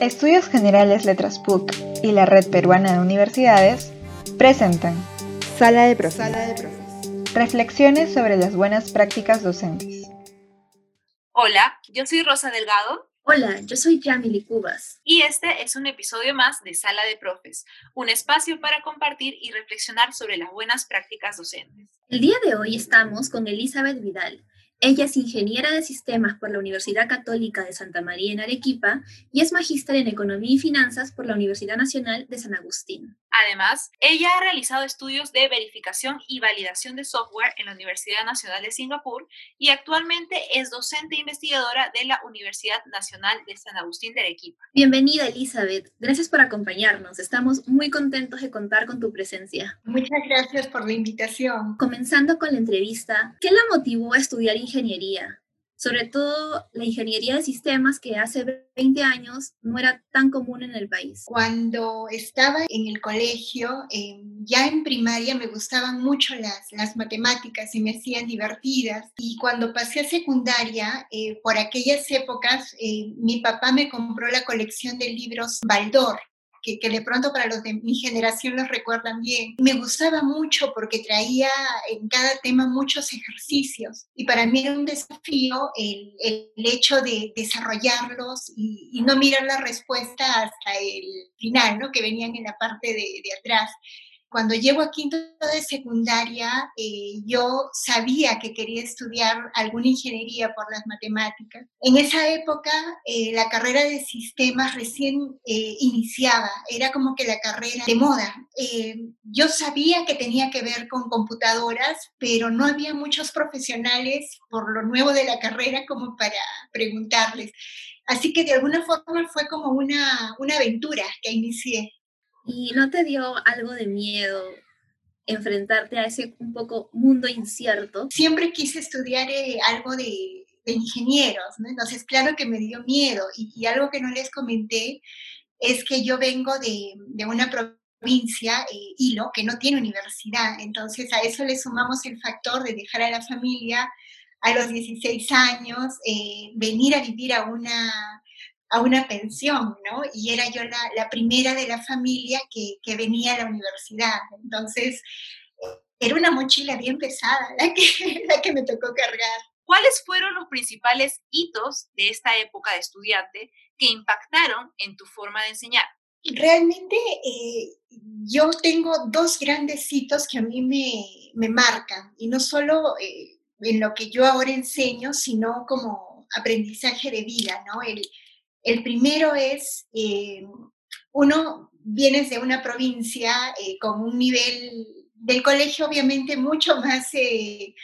Estudios Generales Letras PUC y la Red Peruana de Universidades presentan Sala de Profes. Reflexiones sobre las buenas prácticas docentes. Hola, yo soy Rosa Delgado. Hola, yo soy Yamili Cubas. Y este es un episodio más de Sala de Profes, un espacio para compartir y reflexionar sobre las buenas prácticas docentes. El día de hoy estamos con Elizabeth Vidal, ella es ingeniera de sistemas por la Universidad Católica de Santa María en Arequipa y es magíster en Economía y Finanzas por la Universidad Nacional de San Agustín. Además, ella ha realizado estudios de verificación y validación de software en la Universidad Nacional de Singapur y actualmente es docente e investigadora de la Universidad Nacional de San Agustín de Arequipa. Bienvenida, Elizabeth. Gracias por acompañarnos. Estamos muy contentos de contar con tu presencia. Muchas gracias por la invitación. Comenzando con la entrevista, ¿qué la motivó a estudiar ingeniería? Sobre todo la ingeniería de sistemas que hace 20 años no era tan común en el país. Cuando estaba en el colegio, ya en primaria me gustaban mucho las, las matemáticas y me hacían divertidas. Y cuando pasé a secundaria, eh, por aquellas épocas, eh, mi papá me compró la colección de libros Baldor que, de pronto para los de mi generación los recuerdan bien. Me gustaba mucho porque traía en cada tema muchos ejercicios y para mí era un desafío el, el hecho de desarrollarlos y, y, no mirar la respuesta hasta el final, ¿no? que venían en la parte de, de atrás. Cuando llego a quinto de secundaria, eh, yo sabía que quería estudiar alguna ingeniería por las matemáticas. En esa época, eh, la carrera de sistemas recién eh, iniciaba, era como que la carrera de moda. yo sabía que tenía que ver con computadoras, pero no había muchos profesionales por lo nuevo de la carrera como para preguntarles. Así que de alguna forma fue como una, una aventura que inicié. ¿Y no te dio algo de miedo enfrentarte a ese un poco mundo incierto? Siempre quise estudiar eh, algo de, ingenieros, ¿no? Entonces, claro que me dio miedo. Y, algo que no les comenté es que yo vengo de, una provincia, eh, Hilo, que no tiene universidad. Entonces, a eso le sumamos el factor de dejar a la familia a los 16 años, eh, venir a vivir a una a una pensión, ¿no? Y era yo la, la primera de la familia que, que, venía a la universidad. Entonces, era una mochila bien pesada la que, la que me tocó cargar. ¿Cuáles fueron los principales hitos de esta época de estudiante que impactaron en tu forma de enseñar? Realmente eh, yo tengo dos grandes hitos que a mí me, me marcan, y no solo eh, en lo que yo ahora enseño, sino como aprendizaje de vida, ¿no? El, el primero es, eh, uno vienes de una provincia eh, con un nivel del colegio obviamente mucho más, eh,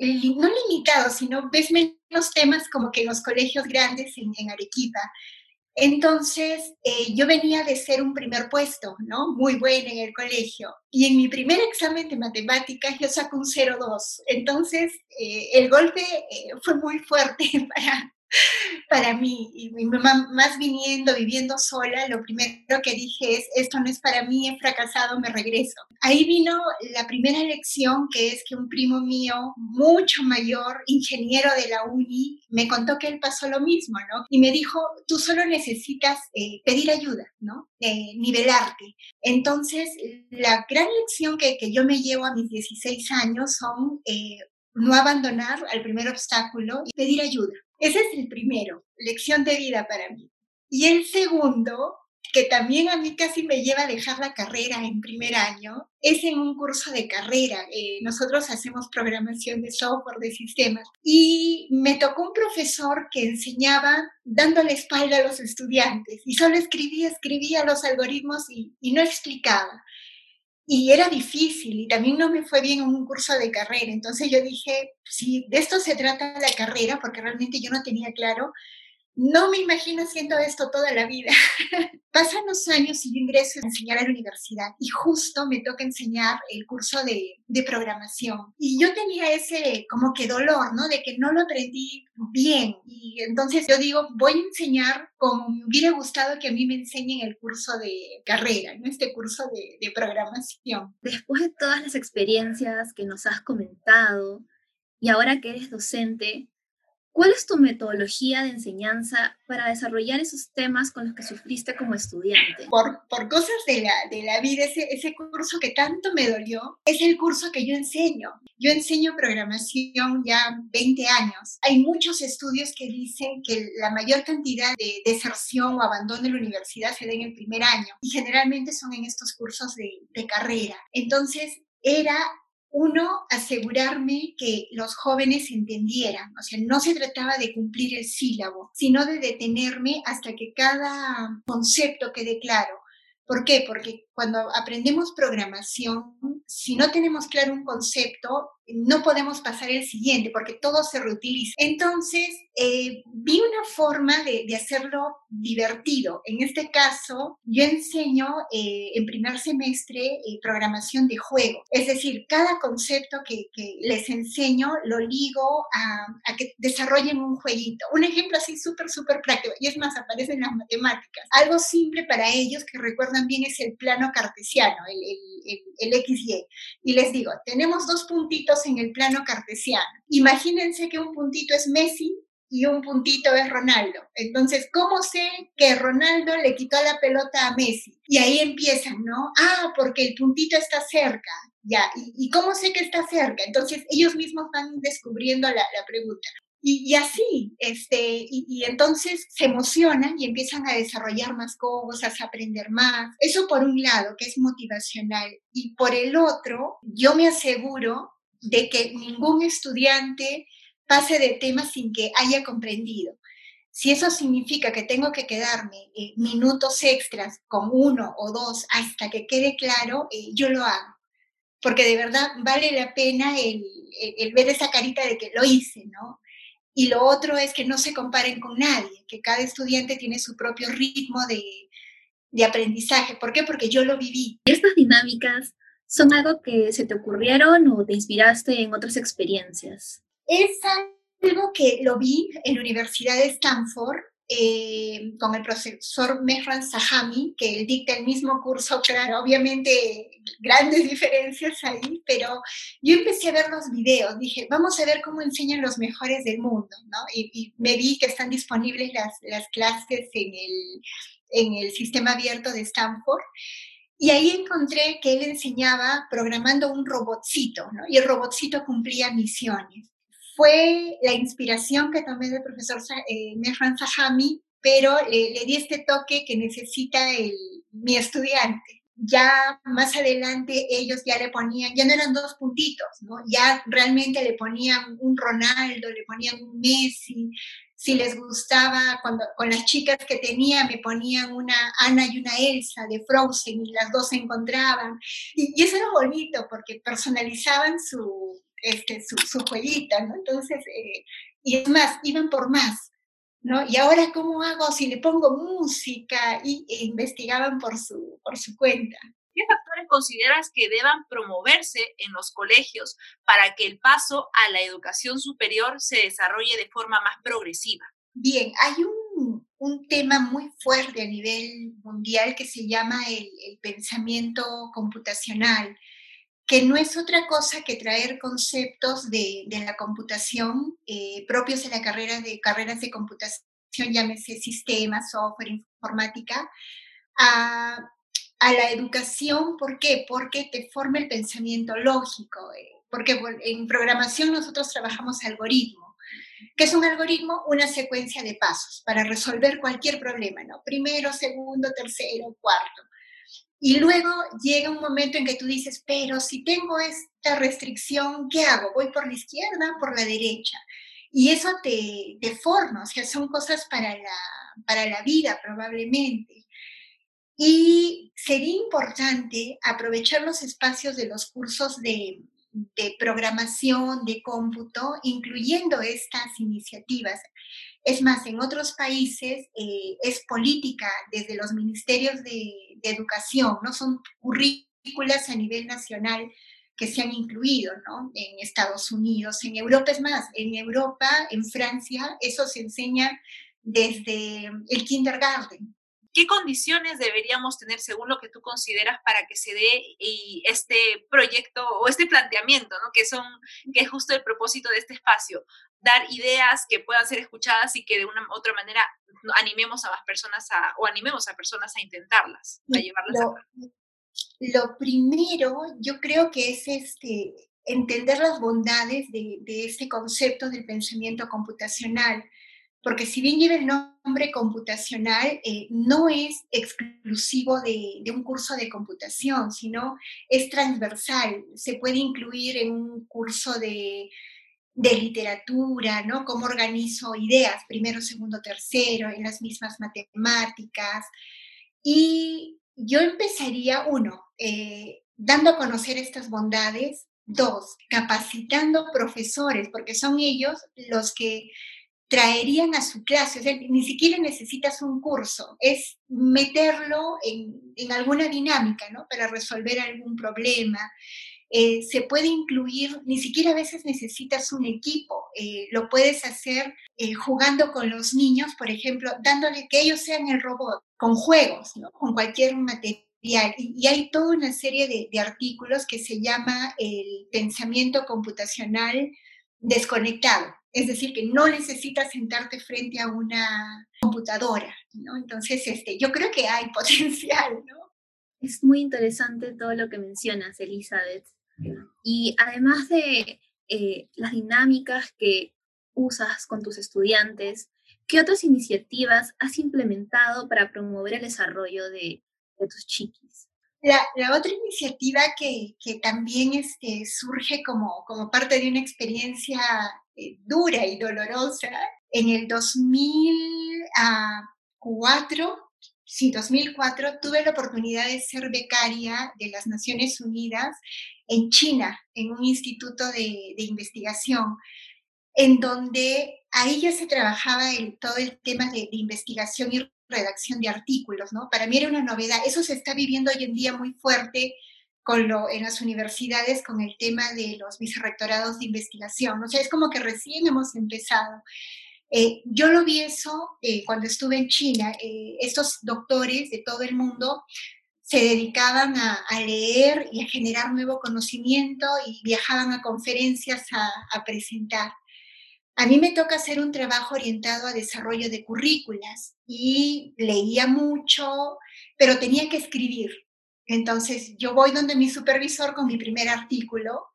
no limitado, sino ves menos temas como que en los colegios grandes en, Arequipa. Entonces, yo venía de ser un primer puesto, ¿no? Muy buena en el colegio. Y en mi primer examen de matemáticas yo saco un 0,2. Entonces, el golpe fue muy fuerte para, para mí. Y más viniendo, viviendo sola, lo primero que dije es, esto no es para mí, he fracasado, me regreso. Ahí vino la primera lección, que es que un primo mío, mucho mayor, ingeniero de la uni, me contó que él pasó lo mismo, ¿no? Y me dijo, tú solo necesitas eh, pedir ayuda, ¿no? Eh, nivelarte. Entonces, la gran lección que, que, yo me llevo a mis 16 años son... Eh, no abandonar al primer obstáculo y pedir ayuda. Ese es el primero, lección de vida para mí. Y el segundo, que también a mí casi me lleva a dejar la carrera en primer año, es en un curso de carrera. Eh, nosotros hacemos programación de software, de sistemas, y me tocó un profesor que enseñaba dándole espalda a los estudiantes y solo escribía, escribía los algoritmos y, y no explicaba y era difícil y también no me fue bien en un curso de carrera. Entonces yo dije, si de esto se trata la carrera, porque realmente yo no tenía claro, no me imagino haciendo esto toda la vida. Pasan los años y yo ingreso a enseñar a la universidad y justo me toca enseñar el curso de, de, programación. Y yo tenía ese como que dolor, ¿no? De que no lo aprendí bien. Y entonces yo digo, voy a enseñar como me hubiera gustado que a mí me enseñen el curso de carrera, ¿no? Este curso de, de programación. Después de todas las experiencias que nos has comentado y ahora que eres docente, ¿Cuál es tu metodología de enseñanza para desarrollar esos temas con los que sufriste como estudiante? Por, por cosas de la, de la vida, ese, ese curso que tanto me dolió es el curso que yo enseño. Yo enseño programación ya 20 años. Hay muchos estudios que dicen que la mayor cantidad de deserción o abandono de la universidad se da en el primer año y generalmente son en estos cursos de, de carrera. Entonces, era uno, asegurarme que los jóvenes entendieran, o sea, no se trataba de cumplir el sílabo, sino de detenerme hasta que cada concepto quede claro. ¿Por qué? Porque cuando aprendemos programación, si no tenemos claro un concepto, no podemos pasar el siguiente porque todo se reutiliza. Entonces, eh, vi una forma de, hacerlo divertido. En este caso, yo enseño eh, en primer semestre eh, programación de juego. Es decir, cada concepto que, les enseño lo ligo a, a, que desarrollen un jueguito. Un ejemplo así súper, súper práctico. Y es más, aparece en las matemáticas. Algo simple para ellos que recuerdan bien es el plano cartesiano, el, el, el, XY. Y les digo, tenemos dos puntitos en el plano cartesiano. Imagínense que un puntito es Messi y un puntito es Ronaldo. Entonces, ¿cómo sé que Ronaldo le quitó la pelota a Messi? Y ahí empiezan, ¿no? Ah, porque el puntito está cerca. Ya, ¿y, cómo sé que está cerca? Entonces, ellos mismos van descubriendo la pregunta. Y, así, este, y, entonces se emocionan y empiezan a desarrollar más cosas, a aprender más. Eso por un lado, que es motivacional. Y por el otro, yo me aseguro de que ningún estudiante pase de temas sin que haya comprendido. Si eso significa que tengo que quedarme eh, minutos extras con uno o dos hasta que quede claro, eh, yo lo hago. Porque de verdad vale la pena el, el ver esa carita de que lo hice, ¿no? Y lo otro es que no se comparen con nadie, que cada estudiante tiene su propio ritmo de, de aprendizaje. ¿Por qué? Porque yo lo viví. ¿Estas dinámicas son algo que se te ocurrieron o te inspiraste en otras experiencias? Es algo que lo vi en la Universidad de Stanford eh, con el profesor Mehran Sahami, que él dicta el mismo curso, claro, obviamente grandes diferencias ahí, pero yo empecé a ver los videos, dije, vamos a ver cómo enseñan los mejores del mundo, ¿no? Y, me vi que están disponibles las, las clases en el, en el sistema abierto de Stanford. Y ahí encontré que él enseñaba programando un robotcito, ¿no? Y el robotcito cumplía misiones fue la inspiración que tomé del profesor eh, Mehran Sahami, pero le di este toque que necesita el, mi estudiante. Ya más adelante ellos ya le ponían, ya no eran dos puntitos. Ya realmente le ponían un Ronaldo, le ponían un Messi, si les gustaba, cuando con las chicas que tenía me ponían una Ana y una Elsa de Frozen y las dos se encontraban. Y, y eso era bonito porque personalizaban su, este, su, su ¿no? Entonces, eh, y es más, iban por más, ¿no? Y ahora, ¿cómo hago si le pongo música? Y e investigaban por su, por su cuenta. ¿Qué factores consideras que deban promoverse en los colegios para que el paso a la educación superior se desarrolle de forma más progresiva? Bien, hay un, un tema muy fuerte a nivel mundial que se llama el, el pensamiento computacional que no es otra cosa que traer conceptos de, de la computación eh, propios de la carrera de carreras de computación, llámese sistemas, software, informática, a, a, la educación. ¿Por qué? Porque te forma el pensamiento lógico. Eh, porque en programación nosotros trabajamos algoritmo. ¿Qué es un algoritmo? Una secuencia de pasos para resolver cualquier problema, ¿no? Primero, segundo, tercero, cuarto. Y luego llega un momento en que tú dices, pero si tengo esta restricción, ¿qué hago? ¿Voy por la izquierda, por la derecha? Y eso te, te forma, o sea, son cosas para la, para la vida probablemente. Y sería importante aprovechar los espacios de los cursos de, de programación, de cómputo, incluyendo estas iniciativas. Es más, en otros países eh, es política desde los ministerios de, educación, ¿no? Son currículas a nivel nacional que se han incluido, ¿no? En Estados Unidos, en Europa es más, en Europa, en Francia, eso se enseña desde el kindergarten. ¿Qué condiciones deberíamos tener según lo que tú consideras para que se dé este proyecto o este planteamiento, ¿no? que, son, que es justo el propósito de este espacio? Dar ideas que puedan ser escuchadas y que de una u otra manera animemos a más personas a, o animemos a personas a intentarlas, a llevarlas lo, a Lo primero, yo creo que es este, entender las bondades de, de este concepto del pensamiento computacional porque si bien lleva el nombre computacional, eh, no es exclusivo de, un curso de computación, sino es transversal. Se puede incluir en un curso de, literatura, ¿no? Cómo organizo ideas, primero, segundo, tercero, en las mismas matemáticas. Y yo empezaría, uno, eh, dando a conocer estas bondades, dos, capacitando profesores, porque son ellos los que traerían a su clase, ni siquiera necesitas un curso, es meterlo en, alguna dinámica, ¿no? Para resolver algún problema. Eh, se puede incluir, ni siquiera a veces necesitas un equipo, eh, lo puedes hacer eh, jugando con los niños, por ejemplo, dándole que ellos sean el robot, con juegos, con cualquier material. Y, hay toda una serie de, de artículos que se llama el pensamiento computacional desconectado es decir, que no necesitas sentarte frente a una computadora, ¿no? Entonces, este, yo creo que hay potencial, ¿no? Es muy interesante todo lo que mencionas, Elizabeth. Y además de eh, las dinámicas que usas con tus estudiantes, ¿qué otras iniciativas has implementado para promover el desarrollo de, tus chiquis? La, otra iniciativa que, que también este, surge como, como parte de una experiencia eh, dura y dolorosa. En el 2004, sí, 2004, tuve la oportunidad de ser becaria de las Naciones Unidas en China, en un instituto de, investigación, en donde ahí ya se trabajaba el, todo el tema de, de investigación y redacción de artículos, ¿no? Para mí era una novedad. Eso se está viviendo hoy en día muy fuerte con lo, en las universidades con el tema de los vicerrectorados de investigación. O sea, es como que recién hemos empezado. Eh, yo lo vi eso eh, cuando estuve en China. Eh, estos doctores de todo el mundo se dedicaban a, leer y a generar nuevo conocimiento y viajaban a conferencias a, a presentar. A mí me toca hacer un trabajo orientado a desarrollo de currículas y leía mucho, pero tenía que escribir. Entonces yo voy donde mi supervisor con mi primer artículo.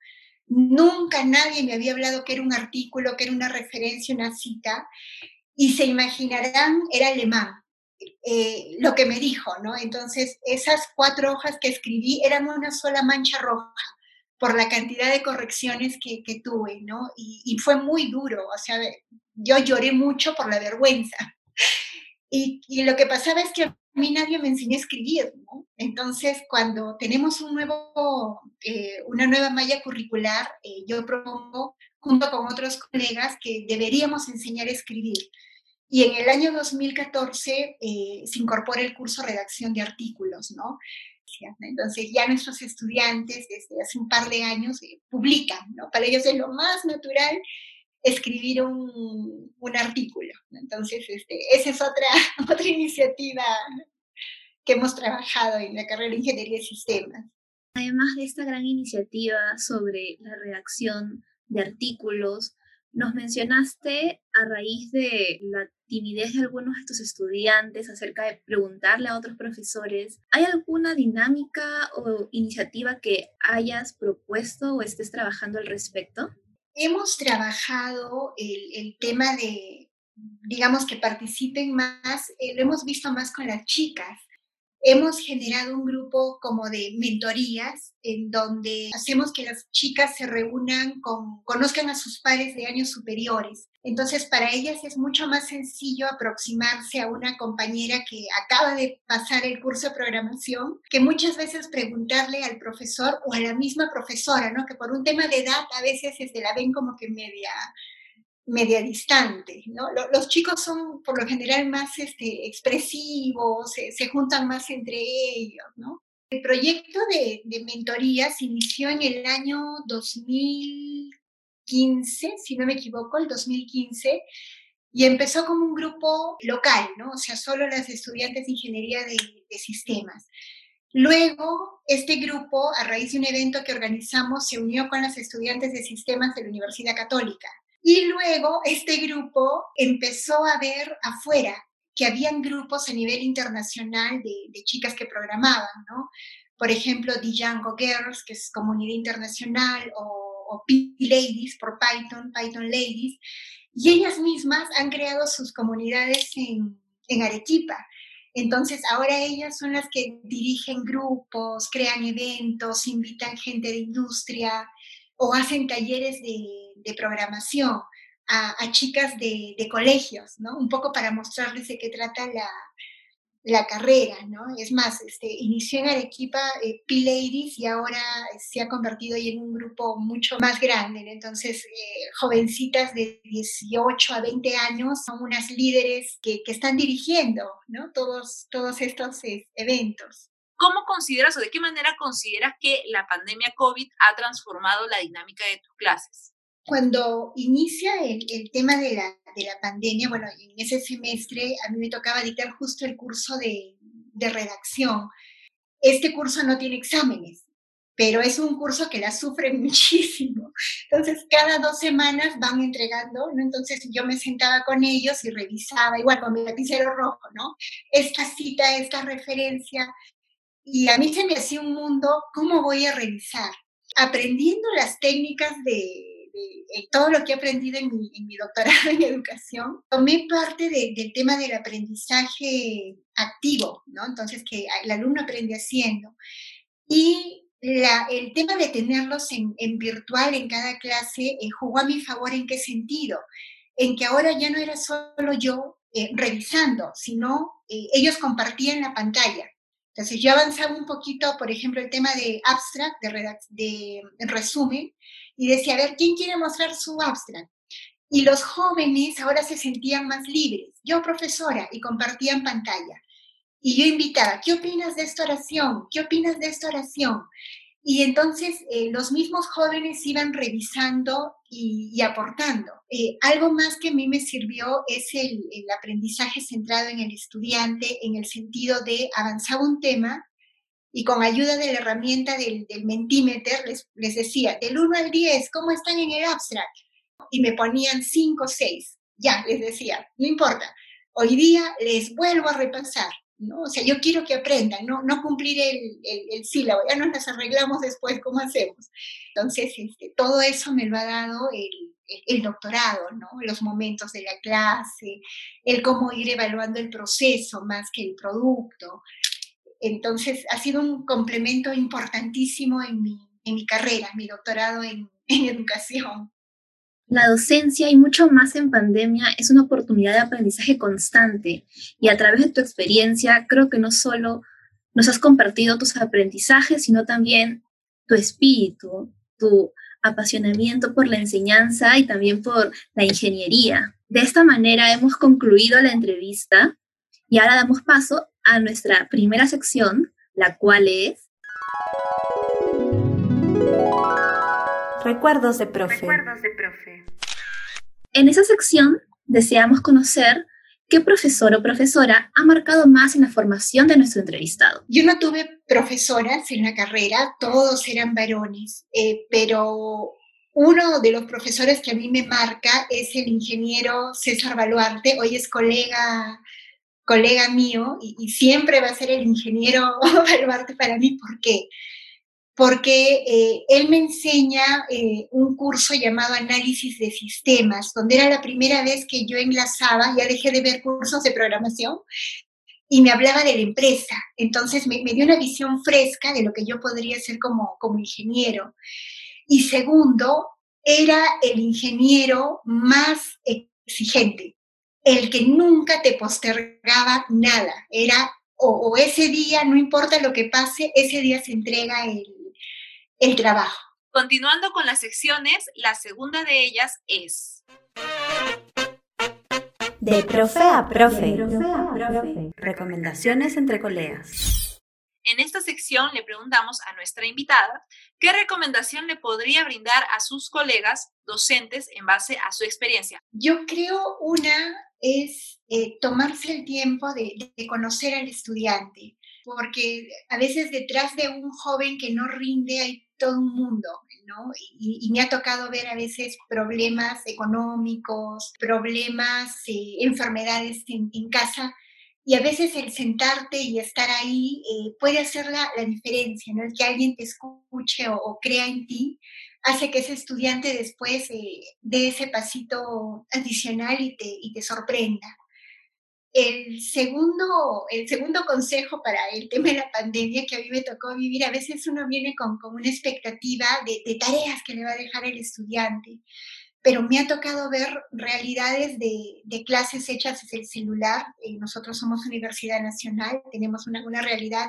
Nunca nadie me había hablado que era un artículo, que era una referencia, una cita. Y se imaginarán, era alemán, eh, lo que me dijo, ¿no? Entonces esas cuatro hojas que escribí eran una sola mancha roja por la cantidad de correcciones que, tuve, ¿no? Y, fue muy duro, o sea, yo lloré mucho por la vergüenza. Y, lo que pasaba es que mí nadie me enseñó a escribir, ¿no? Entonces, cuando tenemos un nuevo, eh, una nueva malla curricular, eh, yo propongo, junto con otros colegas, que deberíamos enseñar a escribir. Y en el año 2014 eh, se incorpora el curso Redacción de Artículos, ¿no? Entonces ya nuestros estudiantes desde hace un par de años publican, ¿no? Para ellos es lo más natural escribir un, un artículo. Entonces, este, esa es otra, otra iniciativa que hemos trabajado en la carrera de Ingeniería de Sistemas. Además de esta gran iniciativa sobre la redacción de artículos, nos mencionaste a raíz de la timidez de algunos de tus estudiantes acerca de preguntarle a otros profesores, ¿hay alguna dinámica o iniciativa que hayas propuesto o estés trabajando al respecto? hemos trabajado el, tema de, digamos, que participen más, eh, lo hemos visto más con las chicas. Hemos generado un grupo como de mentorías en donde hacemos que las chicas se reúnan con, conozcan a sus pares de años superiores. Entonces, para ellas es mucho más sencillo aproximarse a una compañera que acaba de pasar el curso de programación, que muchas veces preguntarle al profesor o a la misma profesora, ¿no? Que por un tema de edad a veces se la ven como que media media distante. Los chicos son por lo general más este, expresivos, se, juntan más entre ellos. El proyecto de, de mentoría se inició en el año 2015, si no me equivoco, el 2015, Y empezó como un grupo local, ¿no? O sea, solo las estudiantes de ingeniería de sistemas. Luego, este grupo, a raíz de un evento que organizamos, se unió con las estudiantes de sistemas de la Universidad Católica. Y luego, este grupo empezó a ver afuera que habían grupos a nivel internacional de, chicas que programaban, ¿no? Por ejemplo, Django Girls, que es comunidad internacional, o, o P-Ladies por Python, Python Ladies, y ellas mismas han creado sus comunidades en Arequipa. Entonces, ahora ellas son las que dirigen grupos, crean eventos, invitan gente de industria o hacen talleres de, programación a, chicas de, colegios, ¿no? Un poco para mostrarles de qué trata la, la carrera, ¿no? Es más, este, inició en Arequipa eh, P-Ladies y ahora se ha convertido en un grupo mucho más grande, Entonces, eh, jovencitas de 18 a 20 años son unas líderes que, que están dirigiendo, ¿no? Todos, todos estos eh, eventos. ¿Cómo consideras o de qué manera consideras que la pandemia COVID ha transformado la dinámica de tus clases? Cuando inicia el, el tema de la, de la, pandemia, bueno, en ese semestre a mí me tocaba dictar justo el curso de, de redacción. Este curso no tiene exámenes, pero es un curso que la sufre muchísimo. Entonces, cada dos semanas van entregando, ¿no? Entonces, yo me sentaba con ellos y revisaba, igual con mi lapicero rojo, ¿no? Esta cita, esta referencia. Y a mí se me hacía un mundo, ¿cómo voy a revisar? Aprendiendo las técnicas de, eh, todo lo que he aprendido en mi, doctorado en educación, tomé parte del tema del aprendizaje activo, ¿no? Entonces, que el alumno aprende haciendo. Y el tema de tenerlos en, virtual en cada clase eh, jugó a mi favor en qué sentido? En que ahora ya no era solo yo eh, revisando, sino ellos compartían la pantalla. Entonces yo avanzaba un poquito, por ejemplo, el tema de abstract, de, resumen, y decía, a ver, ¿quién quiere mostrar su abstract? Y los jóvenes ahora se sentían más libres. Yo, profesora, y compartían pantalla. Y yo invitaba, ¿qué opinas de esta oración? ¿Qué opinas de esta oración? Y entonces eh, los mismos jóvenes iban revisando y, aportando. Eh, algo más que a mí me sirvió es el, aprendizaje centrado en el estudiante, en el sentido de avanzar un tema y con ayuda de la herramienta del, del Mentimeter les, les, decía, del 1 al 10, ¿cómo están en el abstract? Y me ponían 5 o 6. Ya, les decía, no importa. Hoy día les vuelvo a repasar, ¿no? O sea, yo quiero que aprendan, no, no cumplir el, el, sílabo, ya nos las arreglamos después, ¿cómo hacemos? Entonces, este, todo eso me lo ha dado el, el doctorado, ¿no? Los momentos de la clase, el cómo ir evaluando el proceso más que el producto, entonces, ha sido un complemento importantísimo en mi, en mi carrera, mi doctorado en, en educación. La docencia y mucho más en pandemia es una oportunidad de aprendizaje constante y a través de tu experiencia creo que no solo nos has compartido tus aprendizajes, sino también tu espíritu, tu apasionamiento por la enseñanza y también por la ingeniería. De esta manera hemos concluido la entrevista y ahora damos paso a nuestra primera sección, la cual es... Recuerdos de profe. Recuerdos de profe. En esa sección deseamos conocer qué profesor o profesora ha marcado más en la formación de nuestro entrevistado. Yo no tuve profesoras en la carrera, todos eran varones, eh, pero uno de los profesores que a mí me marca es el ingeniero César Baluarte, hoy es colega colega mío y, siempre va a ser el ingeniero Baluarte para mí. ¿Por qué? Porque eh, él me enseña eh, un curso llamado Análisis de Sistemas, donde era la primera vez que yo enlazaba, ya dejé de ver cursos de programación, y me hablaba de la empresa. Entonces me, me dio una visión fresca de lo que yo podría ser como, como ingeniero. Y segundo, era el ingeniero más exigente el que nunca te postergaba nada. Era o, ese día, no importa lo que pase, ese día se entrega el, el trabajo. Continuando con las secciones, la segunda de ellas es... De profe a profe. Recomendaciones entre colegas. En esta sección le preguntamos a nuestra invitada qué recomendación le podría brindar a sus colegas docentes en base a su experiencia. Yo creo una es eh, tomarse el tiempo de, conocer al estudiante, porque a veces detrás de un joven que no rinde hay todo un mundo, ¿no? Y, me ha tocado ver a veces problemas económicos, problemas, eh, enfermedades en, casa, y a veces el sentarte y estar ahí eh, puede hacer la, diferencia, ¿no? El que alguien te escuche o, crea en ti hace que ese estudiante después eh, dé ese pasito adicional y te, y te sorprenda. El segundo, el segundo consejo para el tema de la pandemia que a mí me tocó vivir, a veces uno viene con, con una expectativa de, de, tareas que le va a dejar el estudiante, pero me ha tocado ver realidades de, de clases hechas desde el celular. Eh, nosotros somos Universidad Nacional, tenemos una, una realidad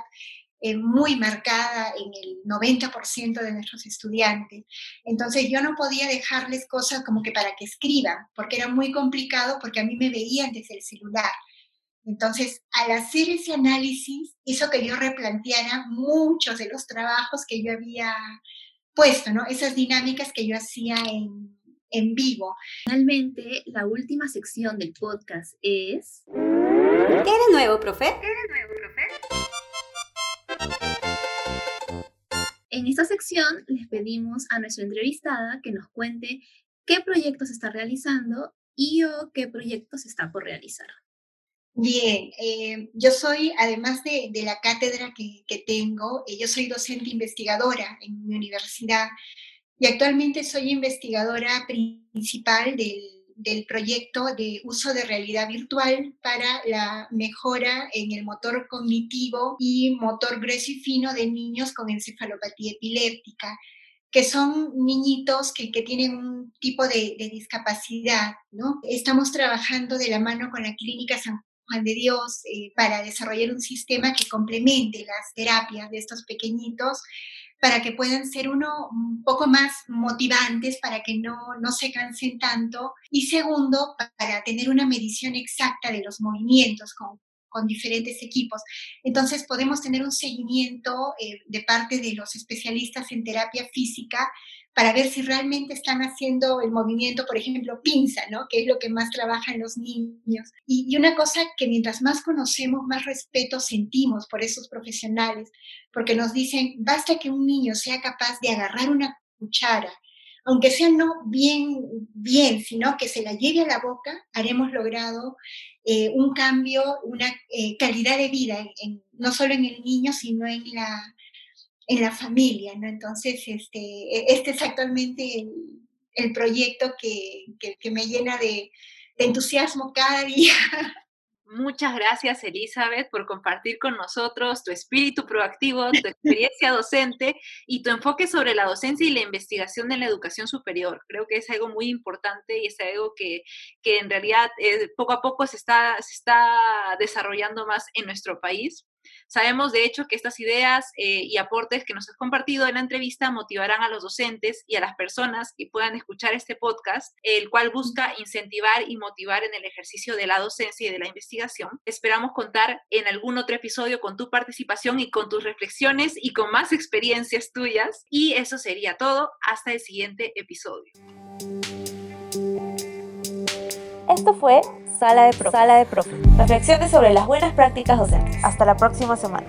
eh, muy marcada en el 90% de nuestros estudiantes. Entonces yo no podía dejarles cosas como que para que escriban, porque era muy complicado, porque a mí me veían desde el celular. Entonces, al hacer ese análisis, hizo que yo replanteara muchos de los trabajos que yo había puesto, ¿no? Esas dinámicas que yo hacía en, en vivo. Finalmente, la última sección del podcast es... ¿Qué de nuevo, profe? ¿Qué de nuevo, profe? En esta sección les pedimos a nuestra entrevistada que nos cuente qué proyectos está realizando y o qué proyectos está por realizar. Bien, eh, yo soy, además de, la cátedra que, tengo, eh, yo soy docente investigadora en mi universidad y actualmente soy investigadora principal del, proyecto de uso de realidad virtual para la mejora en el motor cognitivo y motor grueso y fino de niños con encefalopatía epiléptica que son niñitos que, tienen un tipo de, de, discapacidad, ¿no? Estamos trabajando de la mano con la Clínica San Juan de Dios eh, para desarrollar un sistema que complemente las terapias de estos pequeñitos para que puedan ser uno un poco más motivantes, para que no, no se cansen tanto. Y segundo, para tener una medición exacta de los movimientos con, con diferentes equipos. Entonces podemos tener un seguimiento eh, de parte de los especialistas en terapia física para ver si realmente están haciendo el movimiento, por ejemplo, pinza, ¿no? Que es lo que más trabaja en los niños. Y, una cosa que mientras más conocemos, más respeto sentimos por esos profesionales, porque nos dicen, basta que un niño sea capaz de agarrar una cuchara, aunque sea no bien, bien, sino que se la lleve a la boca, haremos logrado eh, un cambio, una eh, calidad de vida, no solo en el niño, sino en la, en la familia, ¿no? Entonces, este, e, este es actualmente el, proyecto que, me llena de, de entusiasmo cada día. Muchas gracias, Elizabeth, por compartir con nosotros tu espíritu proactivo, tu experiencia docente y tu enfoque sobre la docencia y la investigación en la educación superior. Creo que es algo muy importante y es algo que, que en realidad eh, poco a poco se está, se está desarrollando más en nuestro país. Sabemos, de hecho, que estas ideas eh, y aportes que nos has compartido en la entrevista motivarán a los docentes y a las personas que puedan escuchar este podcast, el cual busca incentivar y motivar en el ejercicio de la docencia y de la investigación. Esperamos contar en algún otro episodio con tu participación y con tus reflexiones y con más experiencias tuyas. Y eso sería todo. Hasta el siguiente episodio. Esto fue Sala de Profe. Sala de Profe. Reflexiones sobre las buenas prácticas docentes. Hasta la próxima semana.